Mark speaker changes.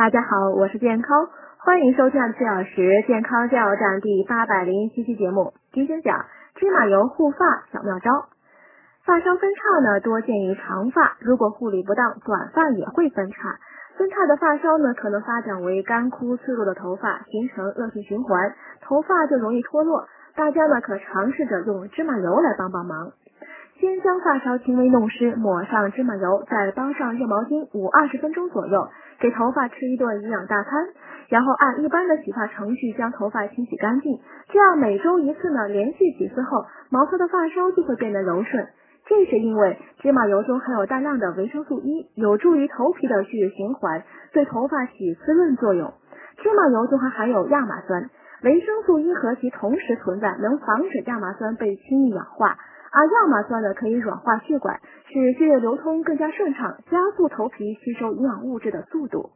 Speaker 1: 大家好，我是健康，欢迎收听四小时健康加油站第八百零七期节目。今天讲芝麻油护发小妙招。发梢分叉呢，多见于长发，如果护理不当，短发也会分叉。分叉的发梢呢，可能发展为干枯脆弱的头发，形成恶性循环，头发就容易脱落。大家呢，可尝试着用芝麻油来帮帮忙。先将发梢轻微弄湿，抹上芝麻油，再包上热毛巾捂二十分钟左右，给头发吃一顿营养大餐。然后按一般的洗发程序将头发清洗干净。这样每周一次呢，连续几次后，毛糙的发梢就会变得柔顺。这是因为芝麻油中含有大量的维生素 E，有助于头皮的血液循环，对头发起滋润作用。芝麻油中还含有亚麻酸，维生素 E 和其同时存在，能防止亚麻酸被轻易氧化。而亚麻酸呢，可以软化血管，使血液流通更加顺畅，加速头皮吸收营养物质的速度。